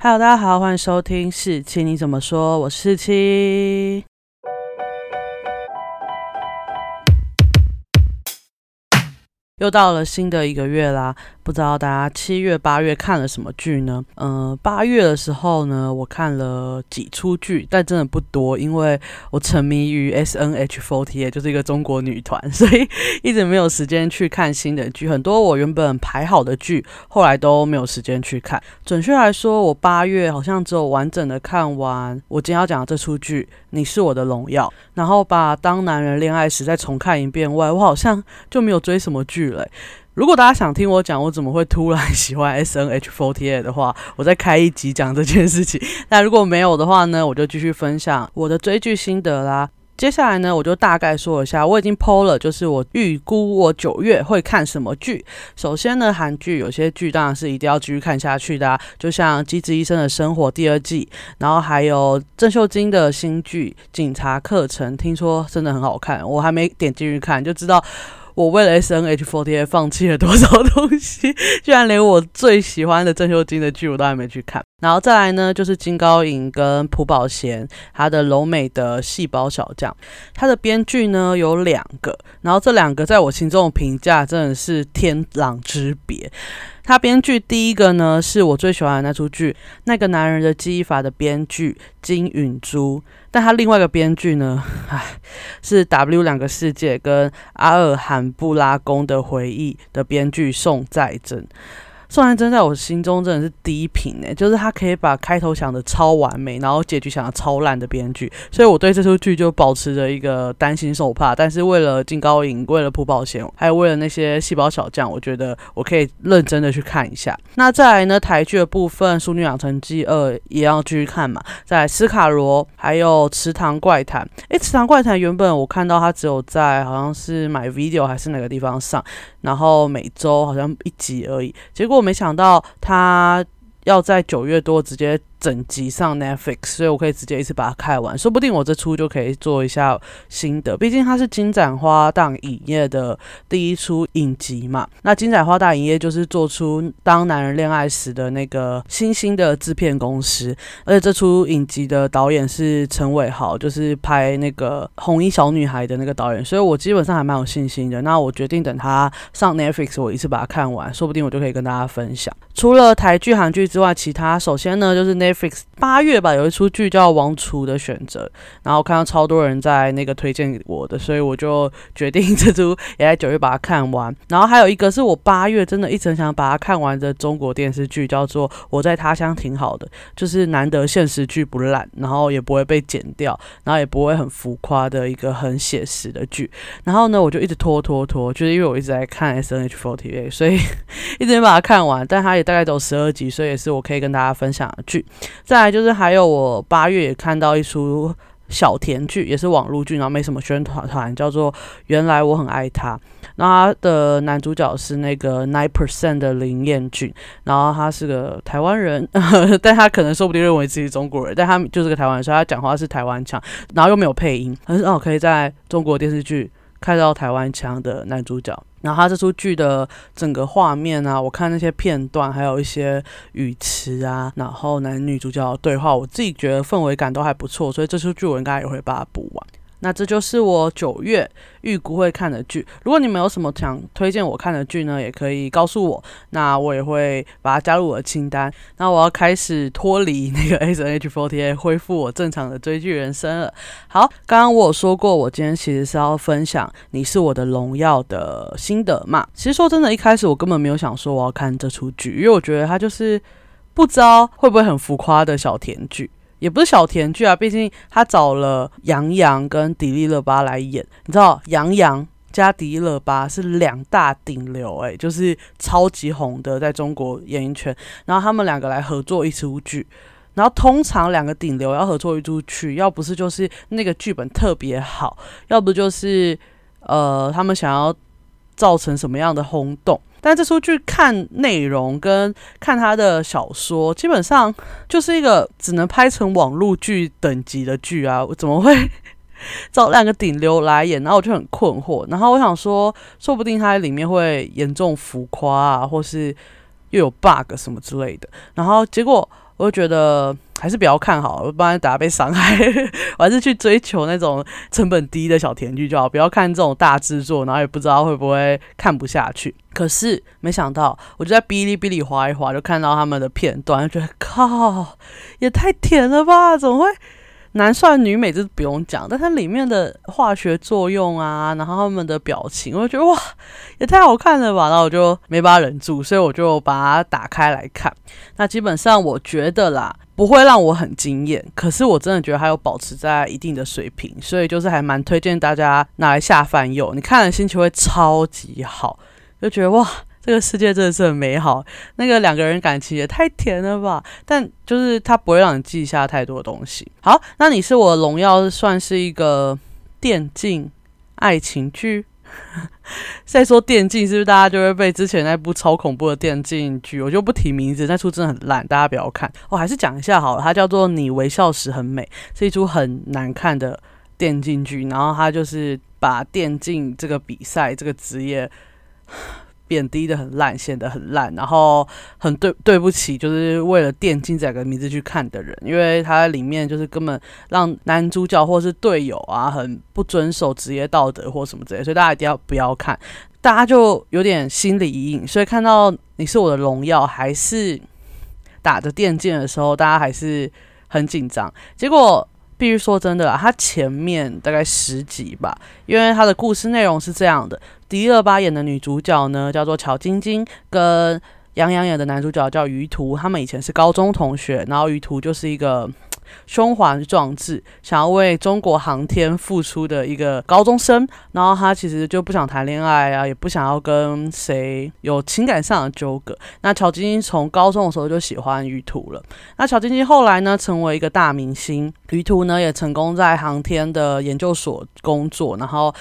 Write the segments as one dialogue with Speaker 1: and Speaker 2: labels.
Speaker 1: Hello，大家好，欢迎收听四七你怎么说？我是四七。又到了新的一个月啦，不知道大家七月、八月看了什么剧呢？嗯，八月的时候呢，我看了几出剧，但真的不多，因为我沉迷于 S N H forty，也就是一个中国女团，所以一直没有时间去看新的剧。很多我原本排好的剧，后来都没有时间去看。准确来说，我八月好像只有完整的看完我今天要讲的这出剧《你是我的荣耀》，然后把《当男人恋爱时》再重看一遍外，我好像就没有追什么剧。如果大家想听我讲我怎么会突然 喜欢 S N H forty 的话，我再开一集讲这件事情。那如果没有的话呢，我就继续分享我的追剧心得啦。接下来呢，我就大概说一下，我已经 PO 了，就是我预估我九月会看什么剧。首先呢，韩剧有些剧当然是一定要继续看下去的，就像《机智医生的生活》第二季，然后还有郑秀晶的新剧《警察课程》，听说真的很好看，我还没点进去看，就知道。我为了 S N H forty 放弃了多少东西？居然连我最喜欢的郑秀晶的剧我都还没去看。然后再来呢，就是金高银跟朴宝贤他的柔美的细胞小将，他的编剧呢有两个，然后这两个在我心中的评价真的是天壤之别。他编剧第一个呢，是我最喜欢的那出剧《那个男人的记忆法》的编剧金允珠，但他另外一个编剧呢，唉，是 W 两个世界跟阿尔罕布拉宫的回忆的编剧宋在珍。宋安真在我心中真的是第一品诶，就是他可以把开头想的超完美，然后结局想的超烂的编剧，所以我对这出剧就保持着一个担心受怕。但是为了金高银，为了朴宝贤，还有为了那些细胞小将，我觉得我可以认真的去看一下。那再来呢，台剧的部分，《淑女养成记二》也要继续看嘛。在斯卡罗，还有《池塘怪谈》。诶，《池塘怪谈》原本我看到它只有在好像是买 video 还是哪个地方上。然后每周好像一集而已，结果我没想到他要在九月多直接。整集上 Netflix，所以我可以直接一次把它看完，说不定我这出就可以做一下心得。毕竟它是金盏花大影业的第一出影集嘛。那金盏花大影业就是做出《当男人恋爱时》的那个新兴的制片公司，而且这出影集的导演是陈伟豪，就是拍那个《红衣小女孩》的那个导演，所以我基本上还蛮有信心的。那我决定等他上 Netflix，我一次把它看完，说不定我就可以跟大家分享。除了台剧、韩剧之外，其他首先呢就是那。Netflix 八月吧，有一出剧叫《王储的选择》，然后看到超多人在那个推荐我的，所以我就决定这出也在九月把它看完。然后还有一个是我八月真的一直想把它看完的中国电视剧，叫做《我在他乡挺好的》，就是难得现实剧不烂，然后也不会被剪掉，然后也不会很浮夸的一个很写实的剧。然后呢，我就一直拖拖拖，就是因为我一直在看 S N H forty，所以 一直没把它看完。但它也大概走十二集，所以也是我可以跟大家分享的剧。再来就是还有我八月也看到一出小甜剧，也是网络剧，然后没什么宣传团，叫做《原来我很爱他》。然后他的男主角是那个 Nine Percent 的林彦俊，然后他是个台湾人，但他可能说不定认为自己中国人，但他就是个台湾人，所以他讲话是台湾腔，然后又没有配音，很少可以在中国电视剧开到台湾腔的男主角。然后他这出剧的整个画面啊，我看那些片段，还有一些语词啊，然后男女主角的对话，我自己觉得氛围感都还不错，所以这出剧我应该也会把它补完。那这就是我九月预估会看的剧。如果你们有什么想推荐我看的剧呢，也可以告诉我，那我也会把它加入我的清单。那我要开始脱离那个 S N H forty A 恢复我正常的追剧人生了。好，刚刚我有说过，我今天其实是要分享《你是我的荣耀》的心得嘛。其实说真的，一开始我根本没有想说我要看这出剧，因为我觉得它就是不知道会不会很浮夸的小甜剧。也不是小甜剧啊，毕竟他找了杨洋跟迪丽热巴来演，你知道杨洋加迪丽热巴是两大顶流，诶，就是超级红的在中国演艺圈，然后他们两个来合作一出剧，然后通常两个顶流要合作一出剧，要不是就是那个剧本特别好，要不就是呃他们想要造成什么样的轰动。但这出剧看内容跟看他的小说，基本上就是一个只能拍成网络剧等级的剧啊！我怎么会找两个顶流来演？然后我就很困惑。然后我想说，说不定它里面会严重浮夸啊，或是又有 bug 什么之类的。然后结果我就觉得还是不要看好，不然大家被伤害。我还是去追求那种成本低的小甜剧就好，不要看这种大制作，然后也不知道会不会看不下去。可是没想到，我就在哔哩哔哩划一划，就看到他们的片段，就觉得靠，也太甜了吧？怎么会？男帅女美这不用讲，但它里面的化学作用啊，然后他们的表情，我就觉得哇，也太好看了吧！然后我就没把它忍住，所以我就把它打开来看。那基本上我觉得啦，不会让我很惊艳，可是我真的觉得还有保持在一定的水平，所以就是还蛮推荐大家拿来下饭用。你看了心情会超级好，就觉得哇。这个世界真的是很美好，那个两个人感情也太甜了吧！但就是它不会让你记下太多东西。好，那你是我荣耀算是一个电竞爱情剧。再说电竞是不是大家就会被之前那部超恐怖的电竞剧？我就不提名字，那出真的很烂，大家不要看。我还是讲一下好了，它叫做《你微笑时很美》，是一出很难看的电竞剧。然后它就是把电竞这个比赛这个职业。贬低的很烂，显得很烂，然后很对对不起，就是为了电竞这个名字去看的人，因为它里面就是根本让男主角或是队友啊，很不遵守职业道德或什么之类，所以大家一定要不要看，大家就有点心理阴影。所以看到你是我的荣耀，还是打着电竞的时候，大家还是很紧张。结果。必须说真的，他前面大概十集吧，因为他的故事内容是这样的：迪二八演的女主角呢，叫做乔晶晶，跟杨洋演的男主角叫于途，他们以前是高中同学，然后于途就是一个。胸怀壮志，想要为中国航天付出的一个高中生，然后他其实就不想谈恋爱啊，也不想要跟谁有情感上的纠葛。那乔晶晶从高中的时候就喜欢于途了。那乔晶晶后来呢，成为一个大明星，于途呢也成功在航天的研究所工作，然后。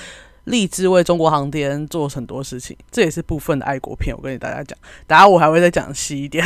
Speaker 1: 立志为中国航天做很多事情，这也是部分的爱国片。我跟大家讲，等下我还会再讲细一点。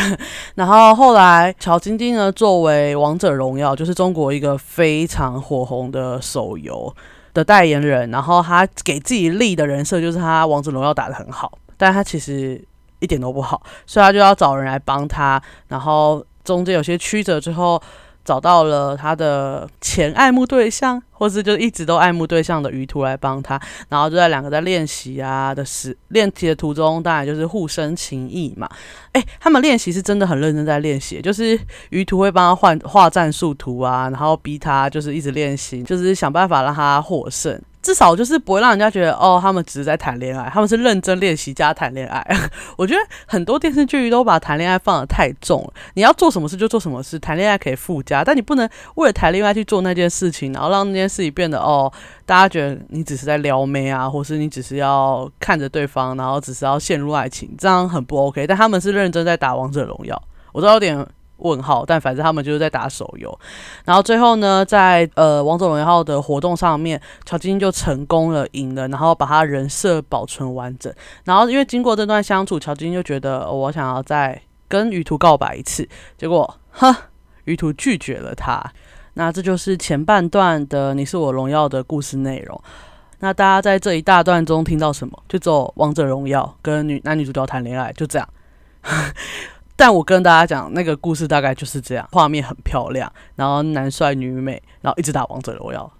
Speaker 1: 然后后来，乔晶晶呢，作为王者荣耀，就是中国一个非常火红的手游的代言人，然后他给自己立的人设就是他王者荣耀打得很好，但他其实一点都不好，所以他就要找人来帮他。然后中间有些曲折之后。找到了他的前爱慕对象，或是就一直都爱慕对象的鱼图来帮他，然后就在两个在练习啊的时练习的途中，当然就是互生情谊嘛。哎，他们练习是真的很认真在练习，就是鱼图会帮他换画战术图啊，然后逼他就是一直练习，就是想办法让他获胜。至少就是不会让人家觉得哦，他们只是在谈恋爱，他们是认真练习加谈恋爱。我觉得很多电视剧都把谈恋爱放得太重了。你要做什么事就做什么事，谈恋爱可以附加，但你不能为了谈恋爱去做那件事情，然后让那件事情变得哦，大家觉得你只是在撩妹啊，或是你只是要看着对方，然后只是要陷入爱情，这样很不 OK。但他们是认真在打王者荣耀，我知道有点。问号，但反正他们就是在打手游，然后最后呢，在呃王者荣耀的活动上面，乔晶晶就成功了赢了，然后把他人设保存完整。然后因为经过这段相处，乔晶晶就觉得我想要再跟于途告白一次，结果哈，于途拒绝了他。那这就是前半段的《你是我荣耀》的故事内容。那大家在这一大段中听到什么？就走王者荣耀跟女男女主角谈恋爱，就这样。但我跟大家讲，那个故事大概就是这样，画面很漂亮，然后男帅女美，然后一直打王者荣耀。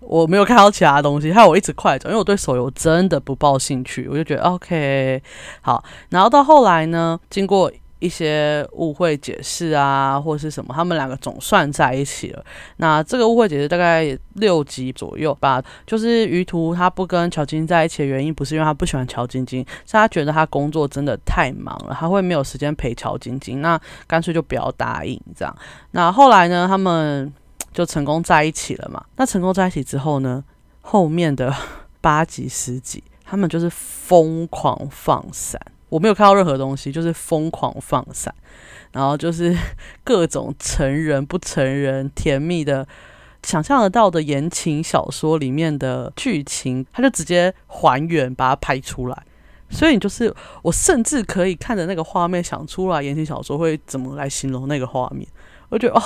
Speaker 1: 我没有看到其他东西，害我一直快走，因为我对手游真的不抱兴趣，我就觉得 OK 好。然后到后来呢，经过。一些误会解释啊，或是什么，他们两个总算在一起了。那这个误会解释大概六集左右吧。就是于途他不跟乔晶晶在一起的原因，不是因为他不喜欢乔晶晶，是他觉得他工作真的太忙了，他会没有时间陪乔晶晶。那干脆就不要答应这样。那后来呢，他们就成功在一起了嘛。那成功在一起之后呢，后面的八集十集，他们就是疯狂放闪。我没有看到任何东西，就是疯狂放闪，然后就是 各种成人不成人、甜蜜的、想象得到的言情小说里面的剧情，他就直接还原把它拍出来。所以你就是我，甚至可以看着那个画面想出来言情小说会怎么来形容那个画面。我觉得哦，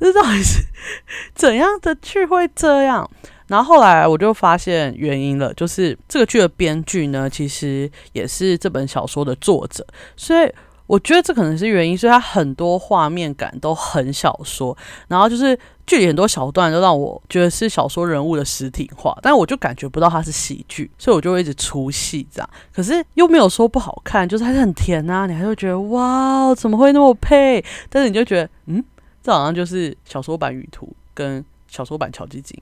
Speaker 1: 这到底是 怎样的剧会这样？然后后来我就发现原因了，就是这个剧的编剧呢，其实也是这本小说的作者，所以我觉得这可能是原因，所以它很多画面感都很小说，然后就是剧里很多小段都让我觉得是小说人物的实体化，但我就感觉不到它是喜剧，所以我就会一直出戏这样。可是又没有说不好看，就是还是很甜啊，你还会觉得哇，怎么会那么配？但是你就觉得，嗯，这好像就是小说版《雨图》跟小说版《乔基金》，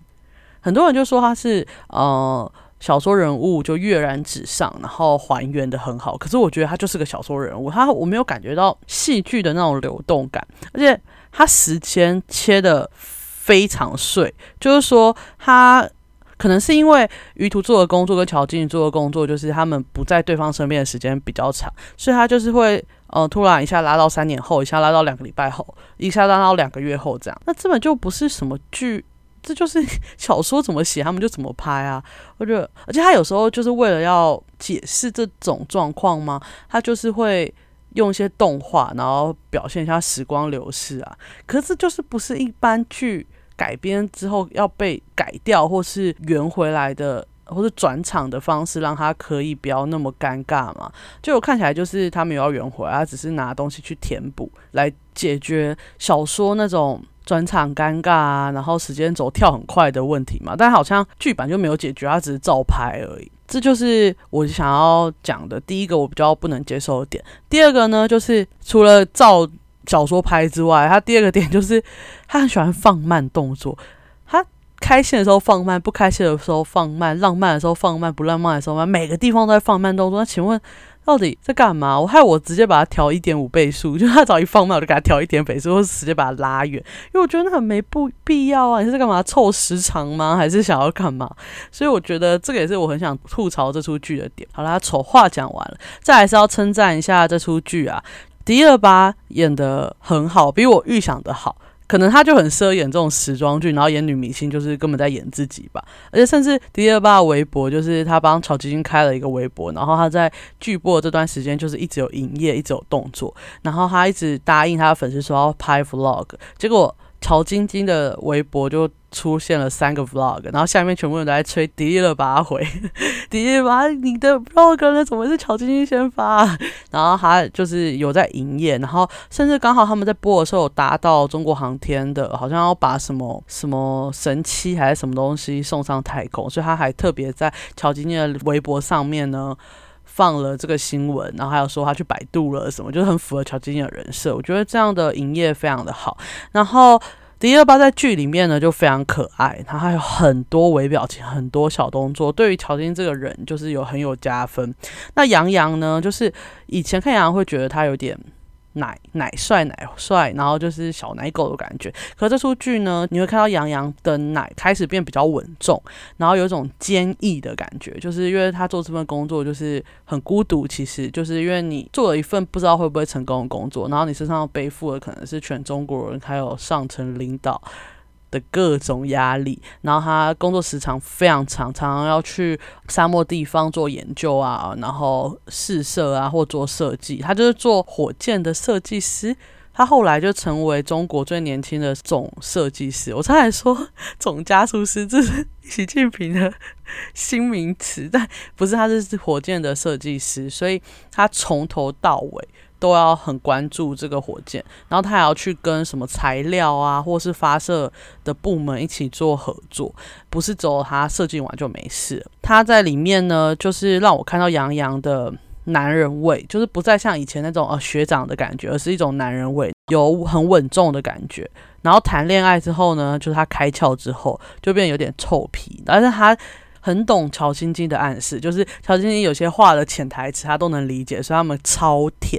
Speaker 1: 很多人就说他是呃。小说人物就跃然纸上，然后还原的很好。可是我觉得他就是个小说人物，他我没有感觉到戏剧的那种流动感，而且他时间切的非常碎。就是说，他可能是因为于途做的工作跟乔静做的工作，就是他们不在对方身边的时间比较长，所以他就是会呃突然一下拉到三年后，一下拉到两个礼拜后，一下拉到两个月后这样。那根本就不是什么剧。这就是 小说怎么写，他们就怎么拍啊！我觉得，而且他有时候就是为了要解释这种状况吗？他就是会用一些动画，然后表现一下时光流逝啊。可是就是不是一般剧改编之后要被改掉，或是圆回来的，或者转场的方式，让他可以不要那么尴尬嘛？就我看起来就是他没有要圆回来，他只是拿东西去填补，来解决小说那种。转场尴尬啊，然后时间轴跳很快的问题嘛，但好像剧版就没有解决，它只是照拍而已。这就是我想要讲的第一个我比较不能接受的点。第二个呢，就是除了照小说拍之外，他第二个点就是他很喜欢放慢动作。他开心的时候放慢，不开心的时候放慢，浪漫的时候放慢，不浪漫的时候慢，每个地方都在放慢动作。那请问？到底在干嘛？我害我直接把它调一点五倍速，就他早一放慢，我就给他调一点倍速，或者直接把它拉远，因为我觉得那很没不必要啊！你是干嘛凑时长吗？还是想要干嘛？所以我觉得这个也是我很想吐槽这出剧的点。好啦，丑话讲完了，再还是要称赞一下这出剧啊，迪尔巴演的很好，比我预想的好。可能他就很适合演这种时装剧，然后演女明星就是根本在演自己吧。而且甚至迪丽热巴的微博，就是他帮曹吉金开了一个微博，然后他在剧播这段时间就是一直有营业，一直有动作，然后他一直答应他的粉丝说要拍 vlog，结果。曹晶晶的微博就出现了三个 vlog，然后下面全部人都在吹迪丽热巴回，迪丽热巴你的 vlog 呢？怎么是曹晶晶先发？然后他就是有在营业，然后甚至刚好他们在播的时候有达到中国航天的，好像要把什么什么神七还是什么东西送上太空，所以他还特别在曹晶晶的微博上面呢。放了这个新闻，然后还有说他去百度了什么，就是很符合乔晶晶的人设。我觉得这样的营业非常的好。然后迪二巴在剧里面呢就非常可爱，他还有很多微表情，很多小动作，对于乔晶晶这个人就是有很有加分。那杨洋呢，就是以前看杨洋会觉得他有点。奶奶帅奶帅，然后就是小奶狗的感觉。可这出剧呢，你会看到杨洋的奶开始变比较稳重，然后有一种坚毅的感觉，就是因为他做这份工作就是很孤独。其实就是因为你做了一份不知道会不会成功的工作，然后你身上背负的可能是全中国人还有上层领导。的各种压力，然后他工作时长非常长，常常要去沙漠地方做研究啊，然后试射啊，或做设计。他就是做火箭的设计师，他后来就成为中国最年轻的总设计师。我才来说 总加速师，这是习近平的新名词，但不是，他是火箭的设计师，所以他从头到尾。都要很关注这个火箭，然后他还要去跟什么材料啊，或是发射的部门一起做合作，不是走他设计完就没事。他在里面呢，就是让我看到杨洋的男人味，就是不再像以前那种呃学长的感觉，而是一种男人味，有很稳重的感觉。然后谈恋爱之后呢，就是他开窍之后，就变有点臭皮，但是他。很懂乔晶晶的暗示，就是乔晶晶有些话的潜台词，他都能理解，所以他们超甜，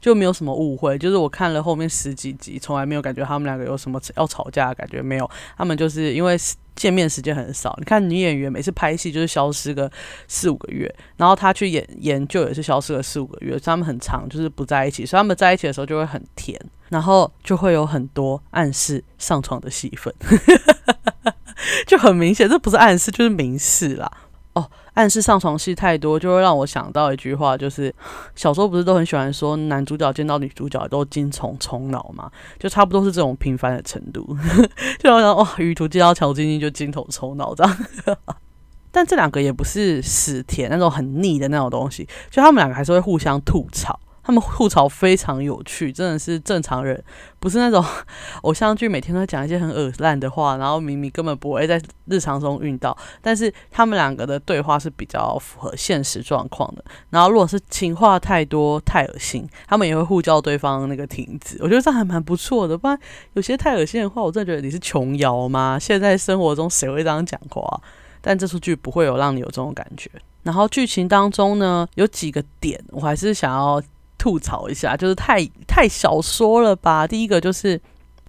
Speaker 1: 就没有什么误会。就是我看了后面十几集，从来没有感觉他们两个有什么要吵架的感觉，没有。他们就是因为见面时间很少，你看女演员每次拍戏就是消失个四五个月，然后他去演研究也是消失了四五个月，所以他们很长就是不在一起，所以他们在一起的时候就会很甜，然后就会有很多暗示上床的戏份。就很明显，这不是暗示，就是明示啦。哦，暗示上床戏太多，就会让我想到一句话，就是 小时候不是都很喜欢说男主角见到女主角都精虫充脑嘛，就差不多是这种频繁的程度。就好像哇，雨图见到乔晶晶就精虫充脑这样。但这两个也不是死甜那种很腻的那种东西，就他们两个还是会互相吐槽。他们吐槽非常有趣，真的是正常人，不是那种 偶像剧每天都讲一些很恶烂的话，然后明明根本不会在日常中遇到。但是他们两个的对话是比较符合现实状况的。然后如果是情话太多太恶心，他们也会互叫对方那个停止。我觉得这还蛮不错的，不然有些太恶心的话，我真的觉得你是琼瑶吗？现在生活中谁会这样讲话？但这出剧不会有让你有这种感觉。然后剧情当中呢，有几个点我还是想要吐槽一下，就是太太小说了吧。第一个就是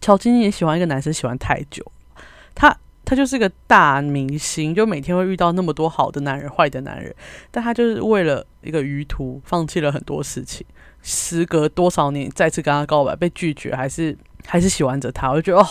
Speaker 1: 乔晶晶也喜欢一个男生喜欢太久，他他就是个大明星，就每天会遇到那么多好的男人、坏的男人，但他就是为了一个余图放弃了很多事情。时隔多少年再次跟他告白被拒绝，还是还是喜欢着他，我就觉得哦，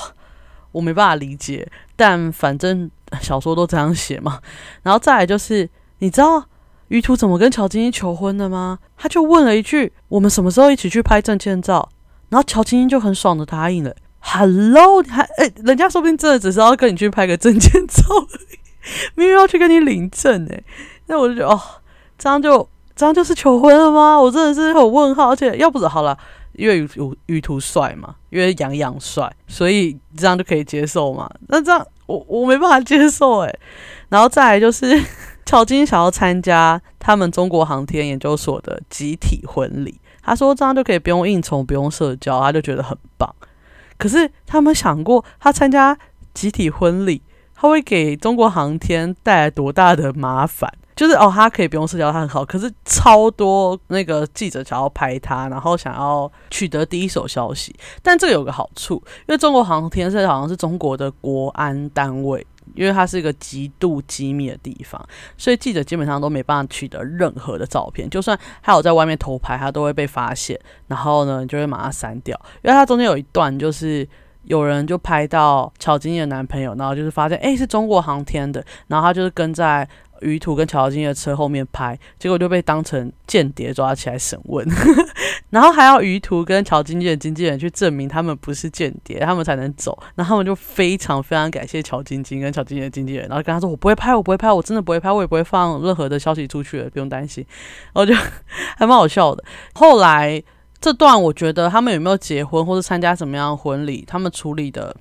Speaker 1: 我没办法理解。但反正。小说都这样写嘛，然后再来就是，你知道于途怎么跟乔晶晶求婚的吗？他就问了一句：“我们什么时候一起去拍证件照？”然后乔晶晶就很爽的答应了。Hello，还哎，人家说不定真的只是要跟你去拍个证件照，明明要去跟你领证哎。那我就觉得哦，这样就这样就是求婚了吗？我真的是很问号。而且要不是好了，因为于于途帅嘛，因为杨洋帅，所以这样就可以接受嘛。那这样。我我没办法接受诶。然后再来就是乔金想要参加他们中国航天研究所的集体婚礼，他说这样就可以不用应酬，不用社交，他就觉得很棒。可是他们想过，他参加集体婚礼，他会给中国航天带来多大的麻烦？就是哦，他可以不用社交，他很好。可是超多那个记者想要拍他，然后想要取得第一手消息。但这个有个好处，因为中国航天社好像是中国的国安单位，因为它是一个极度机密的地方，所以记者基本上都没办法取得任何的照片。就算他有在外面偷拍，他都会被发现，然后呢就会马上删掉。因为它中间有一段，就是有人就拍到乔晶晶的男朋友，然后就是发现哎是中国航天的，然后他就是跟在。于途跟乔金的车后面拍，结果就被当成间谍抓起来审问，然后还要于途跟乔晶晶的经纪人去证明他们不是间谍，他们才能走。然后他们就非常非常感谢乔晶晶跟乔晶晶的经纪人，然后跟他说：“我不会拍，我不会拍，我真的不会拍，我也不会放任何的消息出去了，不用担心。”然后就 还蛮好笑的。后来这段我觉得他们有没有结婚或者参加什么样的婚礼，他们处理的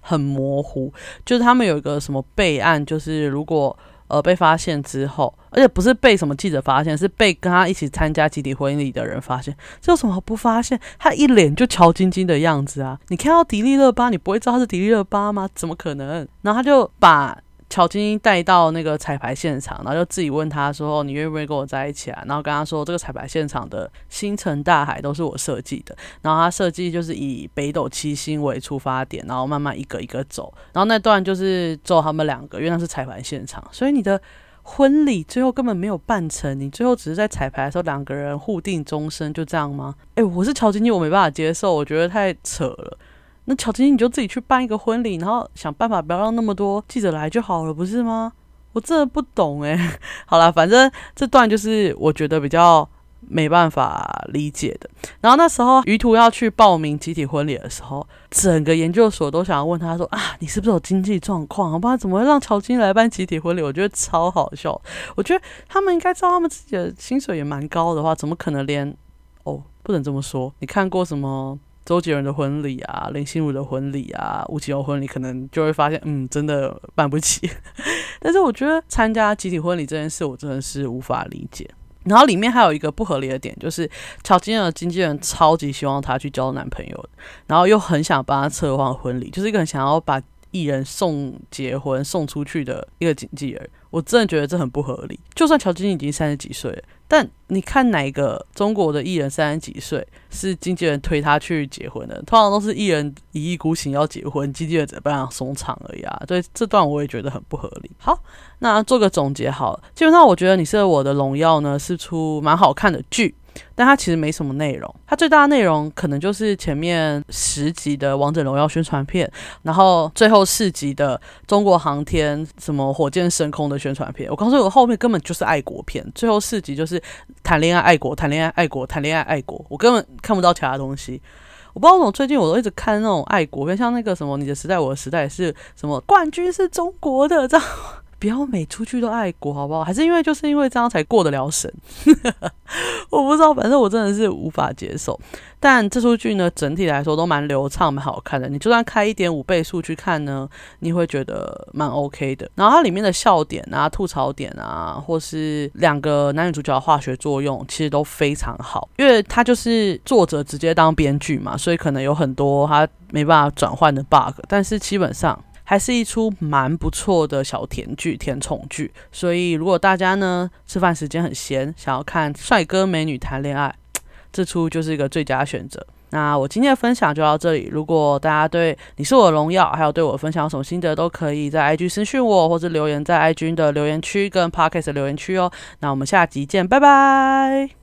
Speaker 1: 很模糊，就是他们有一个什么备案，就是如果。呃，被发现之后，而且不是被什么记者发现，是被跟他一起参加集体婚礼的人发现。这有什么不发现？他一脸就乔晶晶的样子啊！你看到迪丽热巴，你不会知道他是迪丽热巴吗？怎么可能？然后他就把。乔晶晶带到那个彩排现场，然后就自己问他说：“你愿不愿意跟我在一起啊？”然后跟他说：“这个彩排现场的星辰大海都是我设计的。”然后他设计就是以北斗七星为出发点，然后慢慢一个一个走。然后那段就是走他们两个，因为那是彩排现场，所以你的婚礼最后根本没有办成，你最后只是在彩排的时候两个人互定终身，就这样吗？诶，我是乔晶晶，我没办法接受，我觉得太扯了。那乔晶晶，你就自己去办一个婚礼，然后想办法不要让那么多记者来就好了，不是吗？我真的不懂哎。好了，反正这段就是我觉得比较没办法理解的。然后那时候于途要去报名集体婚礼的时候，整个研究所都想要问他说啊，你是不是有经济状况？好不然怎么会让乔晶来办集体婚礼？我觉得超好笑。我觉得他们应该知道他们自己的薪水也蛮高的话，怎么可能连哦不能这么说？你看过什么？周杰伦的婚礼啊，林心如的婚礼啊，吴奇隆婚礼，可能就会发现，嗯，真的办不起。但是我觉得参加集体婚礼这件事，我真的是无法理解。然后里面还有一个不合理的点，就是乔金的经纪人超级希望她去交男朋友，然后又很想帮她策划婚礼，就是一个很想要把艺人送结婚送出去的一个经纪人。我真的觉得这很不合理。就算乔晶已经三十几岁。但你看哪个中国的艺人三十几岁是经纪人推他去结婚的？通常都是艺人一意孤行要结婚，经纪人只办送场而已啊。所以这段我也觉得很不合理。好，那做个总结好了。基本上我觉得《你是我的荣耀》呢是出蛮好看的剧。但它其实没什么内容，它最大的内容可能就是前面十集的《王者荣耀》宣传片，然后最后四集的中国航天什么火箭升空的宣传片。我告诉，我后面根本就是爱国片，最后四集就是谈恋爱爱国，谈恋爱爱国，谈恋爱爱国，我根本看不到其他东西。我不知道为什么最近我都一直看那种爱国片，像那个什么《你的时代我的时代》是什么冠军是中国的这样。不要每出去都爱国，好不好？还是因为就是因为这样才过得了审？我不知道，反正我真的是无法接受。但这出剧呢，整体来说都蛮流畅、蛮好看的。你就算开一点五倍速去看呢，你会觉得蛮 OK 的。然后它里面的笑点啊、吐槽点啊，或是两个男女主角的化学作用，其实都非常好。因为它就是作者直接当编剧嘛，所以可能有很多他没办法转换的 bug。但是基本上还是一出蛮不错的小甜剧、甜宠剧。所以如果大家呢吃饭时间很闲，想要看帅哥美女谈恋爱，这出就是一个最佳选择。那我今天的分享就到这里。如果大家对你是我的荣耀，还有对我分享有什么心得，都可以在 IG 私讯我，或者留言在 IG 的留言区跟 Podcast 留言区哦。那我们下集见，拜拜。